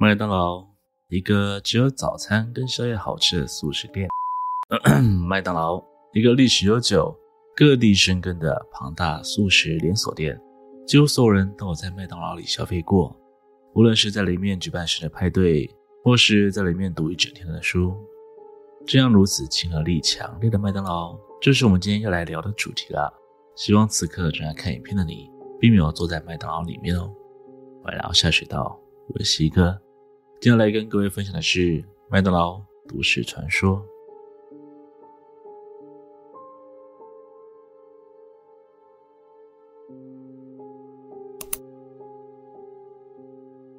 麦当劳，一个只有早餐跟宵夜好吃的速食店。麦当劳，一个历史悠久、各地生根的庞大速食连锁店，几乎所有人都有在麦当劳里消费过。无论是在里面举办生日派对，或是在里面读一整天的书，这样如此亲和力强烈的麦当劳，就是我们今天要来聊的主题了。希望此刻正在看影片的你，并没有坐在麦当劳里面哦。欢迎来到下水道，我是西哥。接下来跟各位分享的是麦当劳都市传说。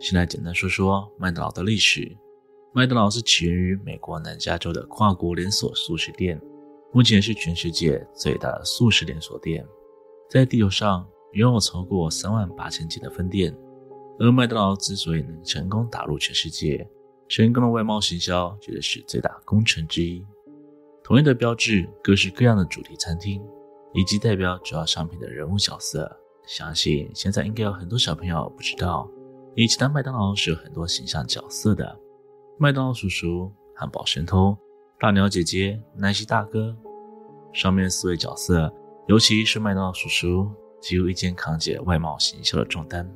先来简单说说麦当劳的历史。麦当劳是起源于美国南加州的跨国连锁速食店，目前是全世界最大的速食连锁店，在地球上拥有超过三万八千间的分店。而麦当劳之所以能成功打入全世界，成功的外贸行销绝对是最大功臣之一。统一的标志，各式各样的主题餐厅，以及代表主要商品的人物角色，相信现在应该有很多小朋友不知道，以前的麦当劳是有很多形象角色的：麦当劳叔叔、汉堡神偷、大鸟姐姐、奶昔大哥。上面四位角色，尤其是麦当劳叔叔，几乎一肩扛起外贸行销的重担。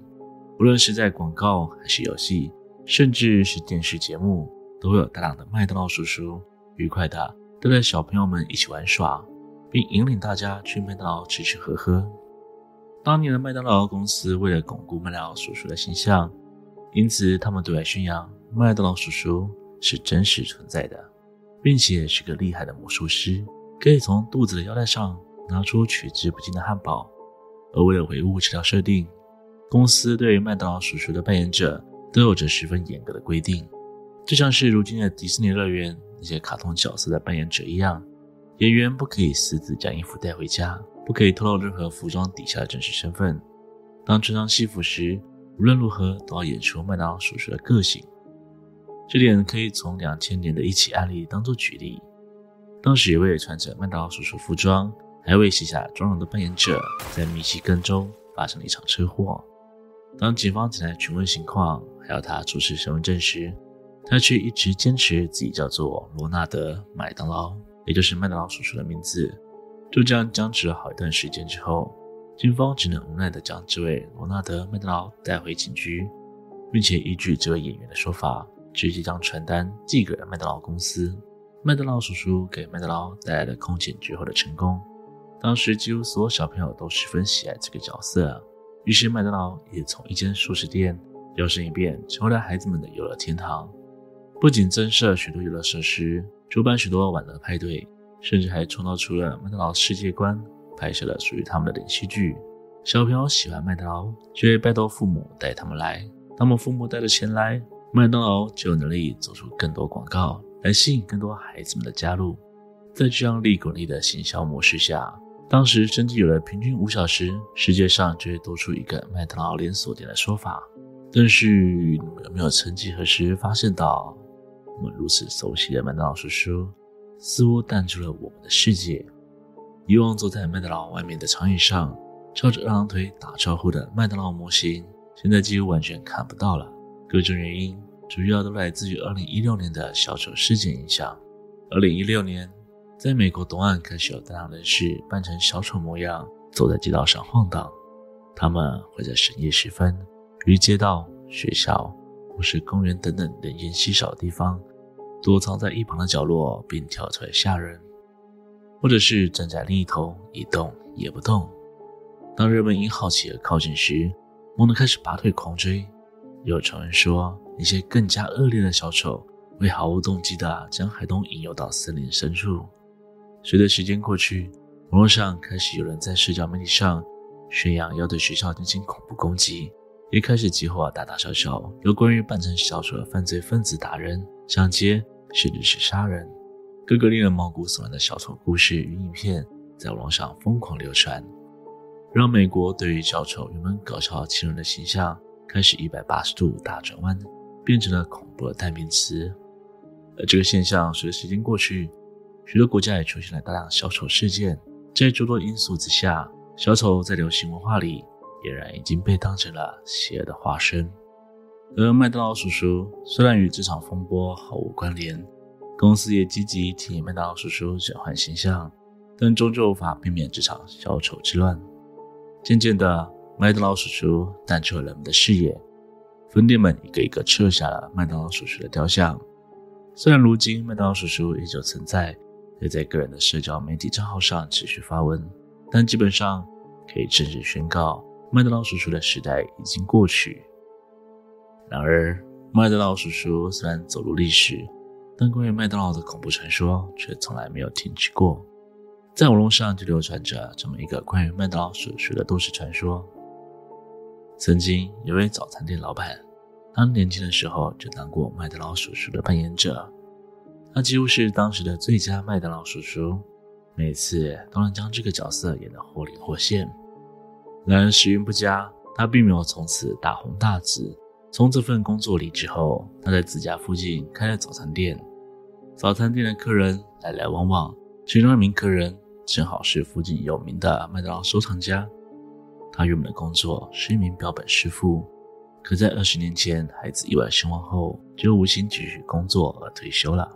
无论是在广告还是游戏，甚至是电视节目，都会有大量的麦当劳叔叔愉快的带着小朋友们一起玩耍，并引领大家去麦当劳吃吃喝喝。当年的麦当劳公司为了巩固麦当劳叔叔的形象，因此他们对外宣扬麦当劳叔叔是真实存在的，并且是个厉害的魔术师，可以从肚子的腰带上拿出取之不尽的汉堡。而为了维护这条设定，公司对于麦当劳叔叔的扮演者都有着十分严格的规定，就像是如今的迪士尼乐园那些卡通角色的扮演者一样，演员不可以私自将衣服带回家，不可以透露任何服装底下的真实身份。当穿上戏服时，无论如何都要演出麦当劳叔叔的个性。这点可以从两千年的一起案例当做举例。当时一位穿着麦当劳叔叔服装，还未卸下妆容的扮演者，在密西根州发生了一场车祸。当警方前来询问情况，还要他出示身份证时，他却一直坚持自己叫做罗纳德·麦当劳，也就是麦当劳叔叔的名字。就这样僵持了好一段时间之后，警方只能无奈地将这位罗纳德·麦当劳带回警局，并且依据这位演员的说法，直接将传单寄给了麦当劳公司。麦当劳叔叔给麦当劳带来了空前绝后的成功，当时几乎所有小朋友都十分喜爱这个角色。于是，麦当劳也从一间素食店摇身一变，成为了孩子们的游乐天堂。不仅增设许多游乐设施，主办许多晚乐派对，甚至还创造出了麦当劳世界观，拍摄了属于他们的连续剧。小朋友喜欢麦当劳，就会拜托父母带他们来。他们父母带着钱来，麦当劳就有能力做出更多广告，来吸引更多孩子们的加入。在这样利滚利的行销模式下，当时甚至有了平均五小时，世界上就会多出一个麦当劳连锁店的说法。但是你们有没有曾几何时发现到，我们如此熟悉的麦当劳叔叔，似乎淡出了我们的世界？以往坐在麦当劳外面的长椅上，翘着二郎腿打招呼的麦当劳模型，现在几乎完全看不到了。各种原因，主要都来自于2016年的小丑事件影响。2016年。在美国东岸开始有大量人士扮成小丑模样，走在街道上晃荡。他们会在深夜时分，于街道、学校或是公园等等人烟稀少的地方，躲藏在一旁的角落，并跳出来吓人；或者是站在另一头一动也不动。当人们因好奇而靠近时，猛地开始拔腿狂追。有传闻说，一些更加恶劣的小丑会毫无动机地将孩童引诱到森林深处。随着时间过去，网络上开始有人在社交媒体上宣扬要对学校进行恐怖攻击，也开始激活大大小小有关于扮成小丑的犯罪分子打人、抢劫，甚至是杀人。各个令人毛骨悚然的小丑故事与影片在网络上疯狂流传，让美国对于小丑原本搞笑亲人的形象开始一百八十度大转弯，变成了恐怖的代名词。而这个现象随着时间过去，许多国家也出现了大量小丑事件，在诸多因素之下，小丑在流行文化里俨然已经被当成了邪恶的化身。而麦当劳叔叔虽然与这场风波毫无关联，公司也积极替麦当劳叔叔转换形象，但终究无法避免这场小丑之乱。渐渐的，麦当劳叔叔淡出了人们的视野，分店们一个一个撤下了麦当劳叔叔的雕像。虽然如今麦当劳叔叔依旧存在，也在个人的社交媒体账号上持续发文，但基本上可以正式宣告，麦当劳叔叔的时代已经过去。然而，麦当劳叔叔虽然走入历史，但关于麦当劳的恐怖传说却从来没有停止过。在网络上就流传着这么一个关于麦当劳叔叔的都市传说：曾经有位早餐店老板，他年轻的时候就当过麦当劳叔叔的扮演者，他几乎是当时的最佳麦当劳叔叔，每次都能将这个角色演得活灵活现。然而时运不佳，他并没有从此大红大紫。从这份工作离职后，他在自家附近开了早餐店。早餐店的客人来来往往，其中一名客人正好是附近有名的麦当劳收藏家。他原本的工作是一名标本师傅，可在二十年前孩子意外身亡后，就无心继续工作而退休了。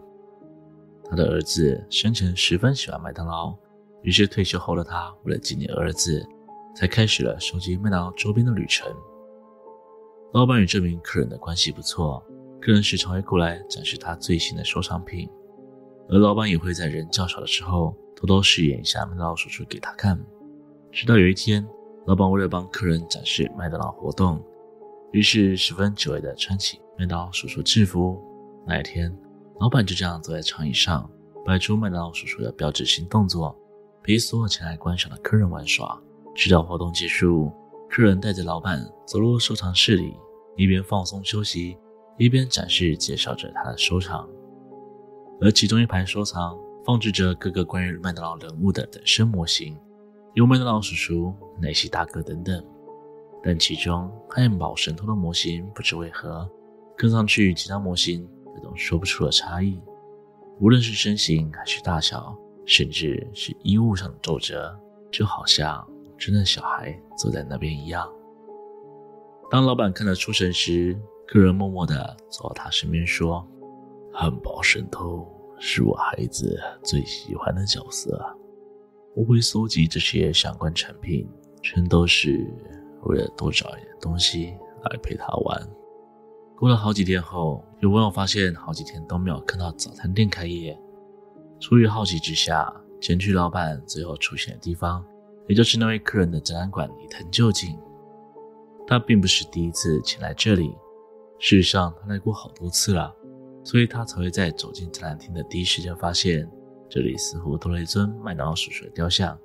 他的儿子生前十分喜欢麦当劳，于是退休后的他为了纪念儿子，才开始了收集麦当劳周边的旅程。老板与这名客人的关系不错，客人时常会过来展示他最新的收藏品，而老板也会在人较少的时候偷偷试演一下麦当劳叔叔给他看。直到有一天，老板为了帮客人展示麦当劳活动，于是十分久违地穿起麦当劳叔叔制服。那一天，老板就这样坐在长椅上，摆出麦当劳叔叔的标志性动作，陪所有前来观赏的客人玩耍。直到活动结束，客人带着老板走入收藏室里。一边放松休息，一边展示介绍着他的收藏。而其中一排收藏放置着各个关于麦当劳人物的等身模型，有麦当劳叔叔、奶昔大哥等等。但其中汉堡神偷的模型不知为何，看上去其他模型有种说不出的差异，无论是身形还是大小，甚至是衣物上的皱褶，就好像真的小孩坐在那边一样。当老板看得出神时，客人默默地走到他身边说：“汉堡神偷是我孩子最喜欢的角色，我会搜集这些相关产品，全都是为了多找一点东西来陪他玩。”过了好几天后，有网友发现好几天都没有看到早餐店开业，出于好奇之下，前去老板最后出现的地方，也就是那位客人的展览馆一探究竟。他并不是第一次前来这里，事实上他来过好多次了，所以他才会在走进展览厅的第一时间发现，这里似乎多了一尊麦当劳叔叔的雕像，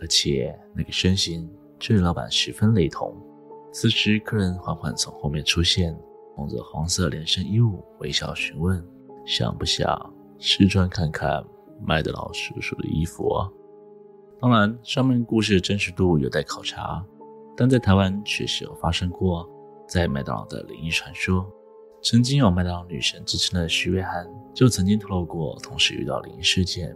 而且那个身形却与老板十分雷同。此时，客人缓缓从后面出现，蒙着黄色连身衣物，微笑询问：“想不想试穿看看麦当劳叔叔的衣服啊？”当然，上面故事的真实度有待考察。但在台湾确实有发生过在麦当劳的灵异传说。曾经有麦当劳女神之称的徐瑞涵就曾经透露过，同时遇到灵异事件。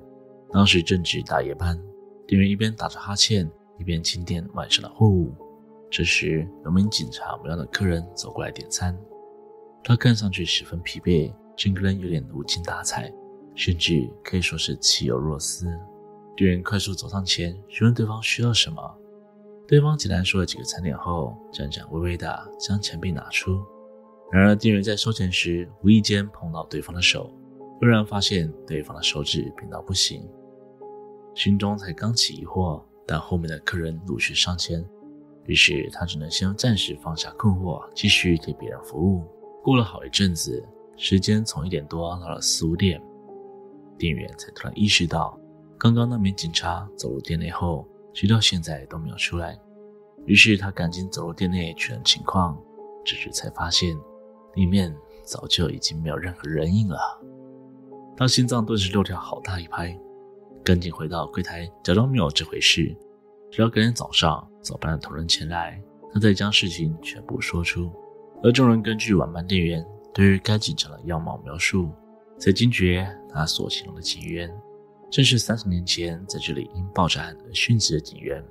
当时正值大夜班，店员一边打着哈欠，一边清点晚上的货物。这时，有名警察模样的客人走过来点餐，他看上去十分疲惫，整个人有点无精打采，甚至可以说是气有若丝。店员快速走上前，询问对方需要什么。对方简单说了几个餐点后，颤颤巍巍地将钱币拿出。然而，店员在收钱时无意间碰到对方的手，突然发现对方的手指冰到不行，心中才刚起疑惑，但后面的客人陆续上前，于是他只能先暂时放下困惑，继续给别人服务。过了好一阵子，时间从一点多到了四五点，店员才突然意识到，刚刚那名警察走入店内后。直到现在都没有出来，于是他赶紧走入店内确认情况，这时才发现里面早就已经没有任何人影了。他心脏顿时漏跳好大一拍，赶紧回到柜台，假装没有这回事。直到隔天早上，早班的同仁前来，他才将事情全部说出。而众人根据晚班店员对于该警察的样貌描述，才惊觉他所形容的警员。正是三十年前在这里因爆炸案而殉职的警员，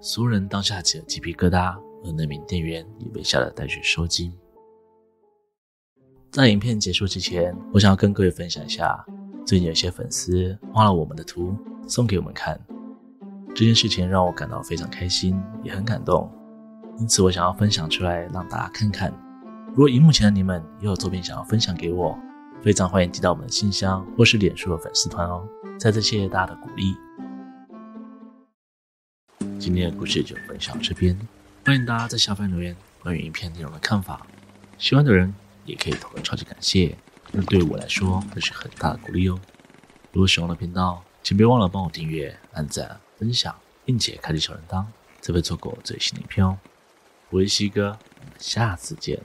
所有人当下起了鸡皮疙瘩，而那名店员也被吓得带去收惊。在影片结束之前，我想要跟各位分享一下，最近有些粉丝画了我们的图送给我们看，这件事情让我感到非常开心，也很感动，因此我想要分享出来让大家看看。如果荧幕前的你们也有作品想要分享给我，非常欢迎寄到我们的信箱或是脸书的粉丝团哦。再次谢谢大家的鼓励。今天的故事就分享到这边，欢迎大家在下方留言关于影片内容的看法，喜欢的人也可以投个超级感谢，那对我来说那是很大的鼓励哦。如果喜欢我的频道，请别忘了帮我订阅、按赞、分享，并且开启小铃铛，才不会错过最新的影片哦。我是西哥，下次见。